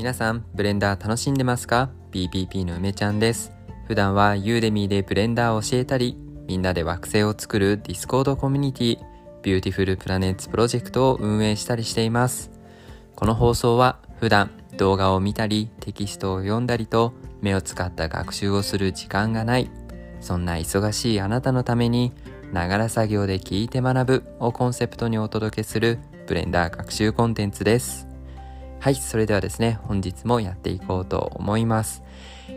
皆さん、ブレンダー楽しんでますか ? BPP の梅ちゃんです。普段は Udemy でブレンダーを教えたり、みんなで惑星を作る Discord コミュニティ、 Beautiful Planets Project を運営したりしています。この放送は普段動画を見たりテキストを読んだりと目を使った学習をする時間がないそんな忙しいあなたのためにながら作業で聞いて学ぶをコンセプトにお届けするブレンダー学習コンテンツですはいそれではですね本日もやっていこうと思います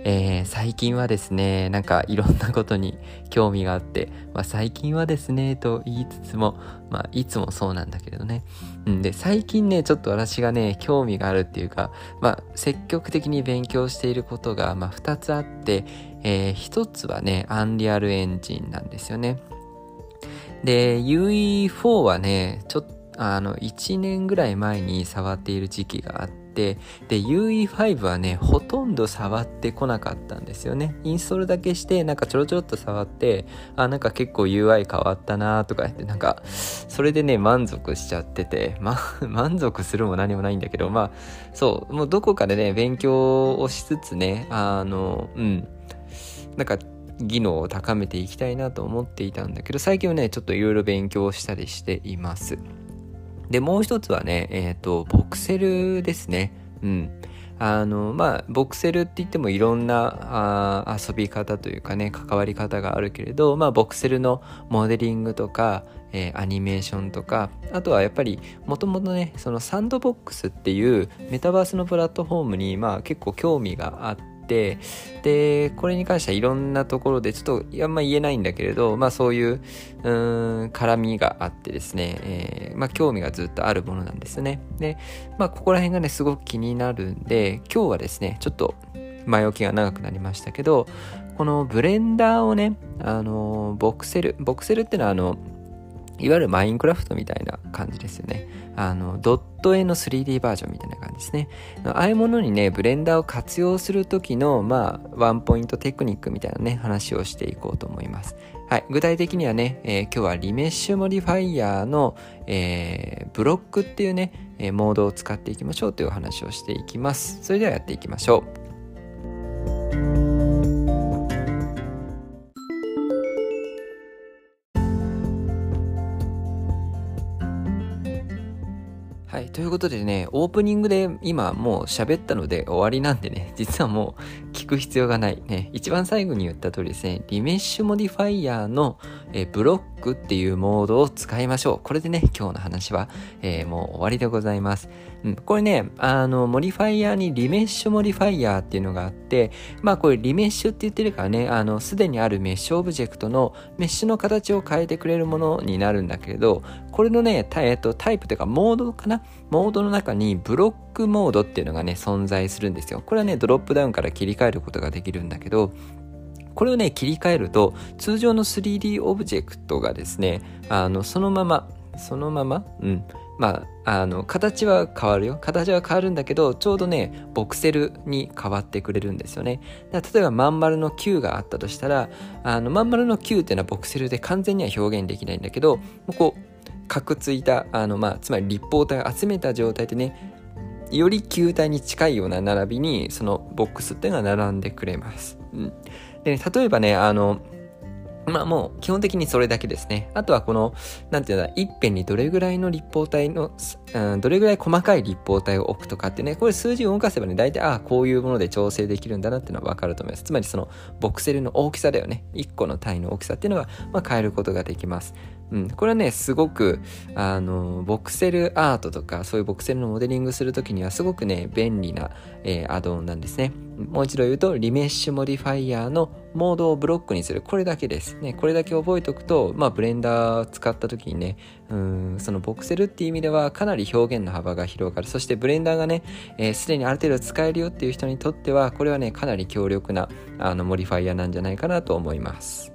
えー、最近はですね、なんかいろんなことに興味があって、まあ、最近はですね、と言いつつも、まあ、いつもそうなんだけれどね。んで、最近ね、ちょっと私がね、興味があるっていうか、まあ、積極的に勉強していることが、まあ、2つあって、えー、1つはね、アンリアルエンジンなんですよね。で、UE4 はね、ちょっ、あの、1年ぐらい前に触っている時期があって、で UE5 はねほとんど触ってこなかったんですよね。インストールだけしてなんかちょろちょろっと触ってあなんか結構 UI 変わったなとか言ってなんかそれでね満足しちゃっててま 満足するも何もないんだけどまあそうもうどこかでね勉強をしつつねあのうん。なんか技能を高めていきたいなと思っていたんだけど最近はねちょっといろいろ勉強したりしています。で、もう一つはね、えっ、ー、と、ボクセルですね。うん。あの、まあ、ボクセルって言ってもいろんなあ遊び方というかね、関わり方があるけれど、まあ、ボクセルのモデリングとか、えー、アニメーションとか、あとはやっぱり、もともとね、そのサンドボックスっていうメタバースのプラットフォームに、まあ、結構興味があって、てでこれに関してはいろんなところでちょっとあんま言えないんだけれどまあそういううん絡みがあってですね、えー、まあ興味がずっとあるものなんですね。でまあここら辺がねすごく気になるんで今日はですねちょっと前置きが長くなりましたけどこのブレンダーをねあのボクセルボクセルっていうのはあのいわゆるマインクラフトみたいな感じですよね。あの、ドット絵の 3D バージョンみたいな感じですね。ああいうものにね、ブレンダーを活用する時の、まあ、ワンポイントテクニックみたいなね、話をしていこうと思います。はい。具体的にはね、えー、今日は remesh modifier の、えー、ブロックっていうね、え、モードを使っていきましょうというお話をしていきます。それではやっていきましょう。ということでね、オープニングで今もう喋ったので終わりなんでね、実はもう聞く必要がない。ね、一番最後に言った通りですね、 remesh modifier のえブロックっていうモードを使いましょう。これでね、今日の話は、えー、もう終わりでございます。うん、これね、あの、 modifier に remesh modifier っていうのがあって、まあこれ remesh って言ってるからね、あの、すでにある mesh object のメッシュの形を変えてくれるものになるんだけれど、これのね、タイタイプというかモードかな？モードの中にブロックモードっていうのがね、存在するんですよ。これはね、ドロップダウンから切り替えることができるんだけど、これをね、切り替えると、通常の 3D オブジェクトがですね、あの、そのまま、そのまま、うん。まあ、あの、形は変わるよ。形は変わるんだけど、ちょうどね、ボクセルに変わってくれるんですよね。例えば、まん丸の球があったとしたら、あの、まん丸の球っていうのはボクセルで完全には表現できないんだけど、もうこう、かくついた、あの、まあ、つまり立方体を集めた状態でね、より球体に近いような並びに、そのボックスっていうのが並んでくれます。うん。で、ね、例えばね、あの、まあもう基本的にそれだけですね。あとはこの、なんていうんだ、一辺にどれぐらいの立方体の、うん、どれぐらい細かい立方体を置くとかってね、これ数字を動かせばね、大体、ああ、こういうもので調整できるんだなっていうのはわかると思います。つまりその、ボクセルの大きさだよね。1個の単位の大きさっていうのは、まあ変えることができます。うん、これはね、すごく、あの、ボクセルアートとか、そういうボクセルのモデリングするときにはすごくね、便利な、えー、アドオンなんですね。もう一度言うと、 remesh modifier のモードをブロックにする。これだけです。ね、これだけ覚えておくと、まあ、ブレンダー使った時にね、うん、そのボクセルっていう意味ではかなり表現の幅が広がる。そしてブレンダーがね、す、えー、で、にある程度使えるよっていう人にとっては、これはね、かなり強力な、あの、 modifier なんじゃないかなと思います。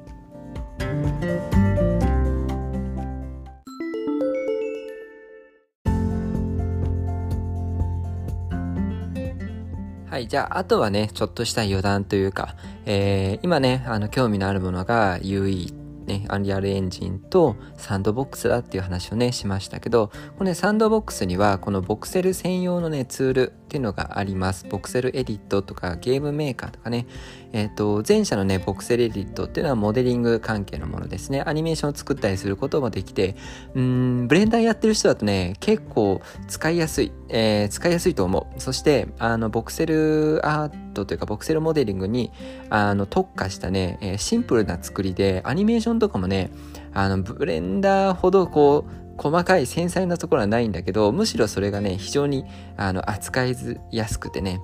はい。じゃあ、あとはね、ちょっとした余談というか、えー、今ね、あの、興味のあるものが UE ね、 Unreal Engine と Sandbox だっていう話をね、しましたけど、このね、サンドボックスには、このボクセル専用のね、ツール、っていうのがあります。ボクセルエディットとかゲームメーカーとかね。えっ、ー、と、前者のね、ボクセルエディットっていうのはモデリング関係のものですね。アニメーションを作ったりすることもできて、うん、ブレンダーやってる人だとね、結構使いやすい、えー、使いやすいと思う。そして、あの、ボクセルアートというか、ボクセルモデリングに、あの、特化したね、え、シンプルな作りで、アニメーションとかもね、あの、ブレンダーほどこう、細かい繊細なところはないんだけどむしろそれがね非常にあの扱いやすくてね。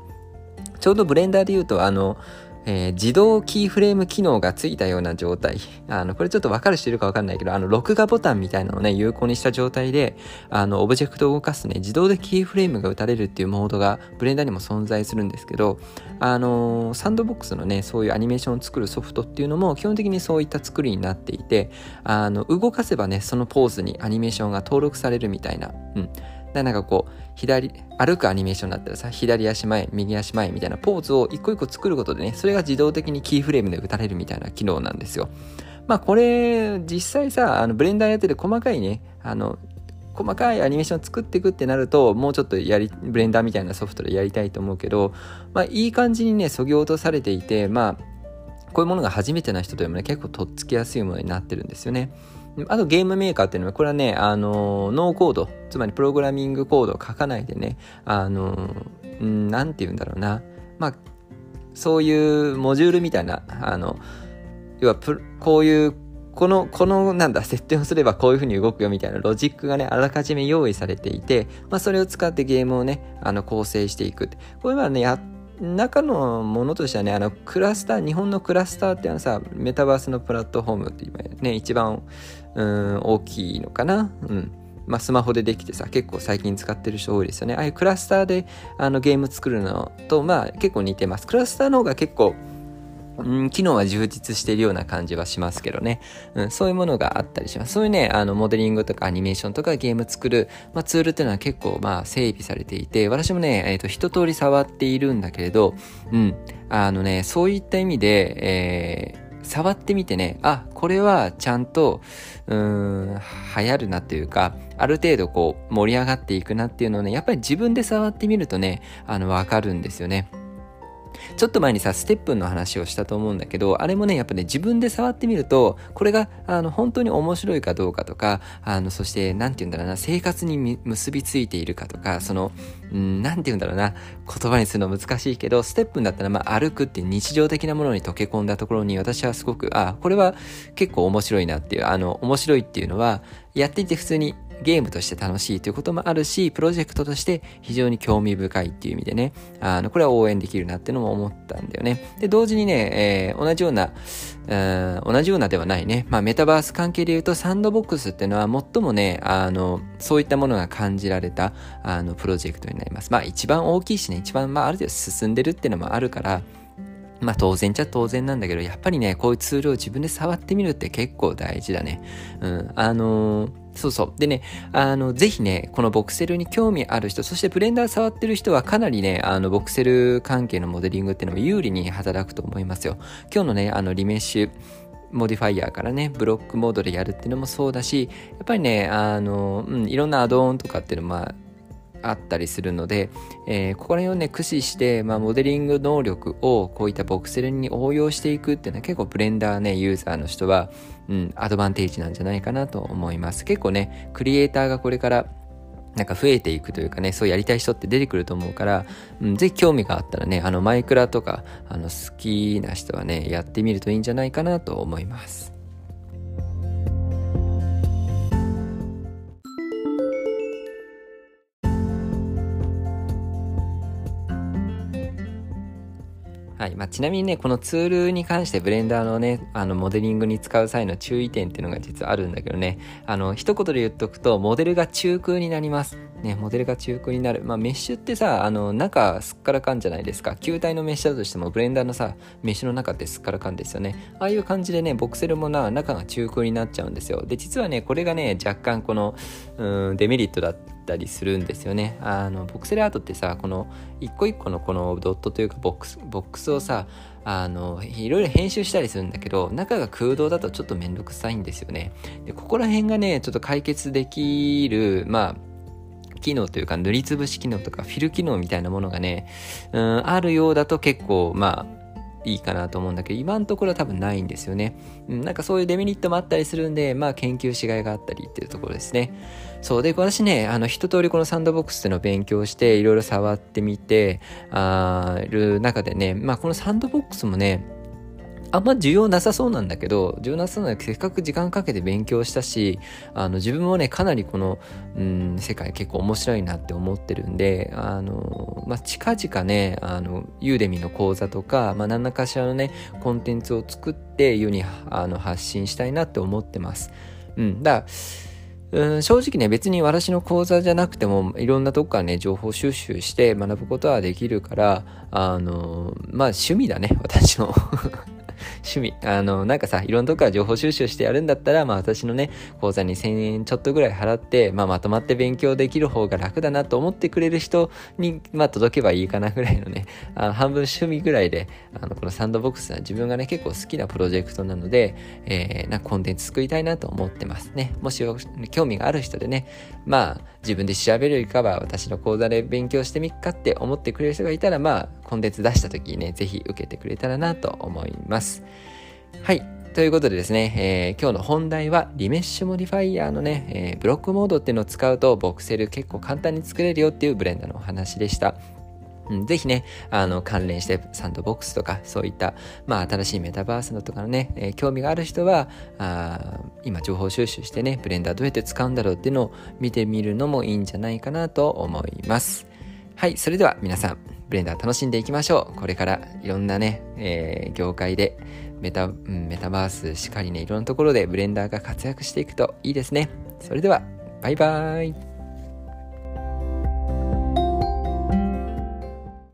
ちょうどブレンダーで言うとあのえー、自動キーフレーム機能がついたような状態。あの、これちょっとわかる人いるかわかんないけど、あの、録画ボタンみたいなのをね、有効にした状態で、あの、オブジェクトを動かすね、自動でキーフレームが打たれるっていうモードが、ブレンダーにも存在するんですけど、あの、サンドボックスのね、そういうアニメーションを作るソフトっていうのも、基本的にそういった作りになっていて、あの、動かせばね、そのポーズにアニメーションが登録されるみたいな、うん。なんかこう左歩くアニメーションだったらさ左足前右足前みたいなポーズを一個一個作ることでねそれが自動的にキーフレームで打たれるみたいな機能なんですよ。まあこれ実際さあのブレンダーやってて細かいねあの細かいアニメーション作っていくってなるともうちょっとやりブレンダーみたいなソフトでやりたいと思うけどまあいい感じにねそぎ落とされていてまあこういうものが初めてな人でもね結構とっつきやすいものになってるんですよね。あとゲームメーカーっていうのは、これはね、あの、ノーコード、つまりプログラミングコードを書かないでね、あの、なんて言うんだろうな、まあ、そういうモジュールみたいな、あの、要はこういう、この、この、なんだ、設定をすればこういう風に動くよみたいなロジックがね、あらかじめ用意されていて、まあ、それを使ってゲームをね、あの、構成していく。これはね、やっ中のものとしてはね、あの、クラスター、日本のクラスターってあのさ、メタバースのプラットフォームって今ね、一番、うん、大きいのかな？うん。まあ、スマホでできてさ、結構最近使ってる人多いですよね。ああいうクラスターであのゲーム作るのと、まあ、結構似てます。クラスターの方が結構、うん、機能は充実しているような感じはしますけどね。うん、そういうものがあったりします。そういうね、あの、モデリングとかアニメーションとかゲーム作る、まあ、ツールっていうのは結構、まあ、整備されていて、私もね、えっ、ー、と、一通り触っているんだけれど、うん、あのね、そういった意味で、えー、触ってみてね、あ、これはちゃんと、うん、流行るなっていうか、ある程度こう盛り上がっていくなっていうのをね、やっぱり自分で触ってみるとね、あの、わかるんですよね。ちょっと前にさ、ステップンの話をしたと思うんだけど、あれもね、やっぱね、自分で触ってみると、これが、あの、本当に面白いかどうかとか、あの、そして、なんて言うんだろうな、生活に結びついているかとか、その、うん、なんて言うんだろうな、言葉にするの難しいけど、ステップンだったら、まあ、歩くっていう日常的なものに溶け込んだところに、私はすごく、あ、これは結構面白いなっていう、あの、面白いっていうのは、やっていて普通にゲームとして楽しいということもあるし、プロジェクトとして非常に興味深いっていう意味でね、あの、これは応援できるなっていうのも思ったんだよね。で、同時にね、えー、同じような、うん同じようなではないね。まあ、メタバース関係で言うと、サンドボックスっていうのは最もね、あの、そういったものが感じられた、あの、プロジェクトになります。まあ、一番大きいしね、一番、まあ、ある程度進んでるっていうのもあるから、まあ当然ちゃ当然なんだけど、やっぱりね、こういうツールを自分で触ってみるって結構大事だね。うん。あのーそうそう。でね、あの、ぜひね、このボクセルに興味ある人、そしてブレンダー触ってる人はかなりね、あの、ボクセル関係のモデリングっていうのも有利に働くと思いますよ。今日のね、あの、リメッシュ、モディファイヤーからね、ブロックモードでやるっていうのもそうだし、やっぱりね、あの、うん、いろんなアドオンとかっていうのも、まあ、あったりするので、えー、ここら辺をね、駆使して、まあ、モデリング能力をこういったボクセルに応用していくっていうのは結構ブレンダーね、ユーザーの人は、うん、アドバンテージなんじゃないかなと思います。結構ね、クリエイターがこれからなんか増えていくというかね、そうやりたい人って出てくると思うから、うん、ぜひ興味があったらね、あのマイクラとか、あの好きな人はね、やってみるといいんじゃないかなと思います。あ、ちなみにねこのツールに関してブレンダーのねあのモデリングに使う際の注意点っていうのが実はあるんだけどね。あの一言で言っとくとモデルが中空になります。ねモデルが中空になる。まあメッシュってさあの中すっからかんじゃないですか。球体のメッシュだとしてもブレンダーのさメッシュの中ってすっからかんですよね。ああいう感じでねボクセルもな中が中空になっちゃうんですよ。で実はねこれがね若干このうんデメリットだ。ったりするんですよね。あのボクセルアートってさこの一個一個のこのドットというかボックスボックスをさあのいろいろ編集したりするんだけど中が空洞だとちょっとめんどくさいんですよね。でここら辺がねちょっと解決できるまあ機能というか塗りつぶし機能とかフィル機能みたいなものがね、うん、あるようだと結構まあいいかなと思うんだけど、今のところは多分ないんですよね。なんかそういうデメリットもあったりするんで、まあ研究しがいがあったりっていうところですね。そうで、私ね、あの一通りこのサンドボックスってのを勉強して、いろいろ触ってみて、ある中でね、まあこのサンドボックスもね、あんま需要なさそうなんだけど、需要なさそうなんだけど、せっかく時間かけて勉強したし、あの、自分もね、かなりこの、うん、世界結構面白いなって思ってるんで、あの、まあ、近々ね、あの、ユーデミの講座とか、まあ、何らかしらのね、コンテンツを作って世にあの発信したいなって思ってます。うん、だから、うん、正直ね、別に私の講座じゃなくても、いろんなとこからね、情報収集して学ぶことはできるから、あの、まあ趣味だね、私の趣味。あの、なんかさ、いろんなとこから情報収集してやるんだったら、まあ私のね、講座に1000円ちょっとぐらい払って、まあまとまって勉強できる方が楽だなと思ってくれる人に、まあ届けばいいかなぐらいのね、あの半分趣味ぐらいで、あの、このサンドボックスは自分がね、結構好きなプロジェクトなので、えー、なコンテンツ作りたいなと思ってますね。もし興味がある人でね、まあ自分で調べるよりかは私の講座で勉強してみっかって思ってくれる人がいたら、まあコンテンツ出した時にね、是非受けてくれたらなと思います。はい。ということでですね、えー、今日の本題はリメッシュモディファイヤーのね、えー、ブロックモードっていうのを使うとボクセル結構簡単に作れるよっていうブレンダーのお話でした。うん、ぜひね、あの、関連してサンドボックスとか、そういった、まあ、新しいメタバースのとかのね、えー、興味がある人は、あ今、情報収集してね、ブレンダーどうやって使うんだろうっていうのを見てみるのもいいんじゃないかなと思います。はい、それでは皆さん、ブレンダー楽しんでいきましょう。これからいろんなね、えー、業界でメタ、メタバースしかりね、いろんなところでブレンダーが活躍していくといいですね。それでは、バイバーイ。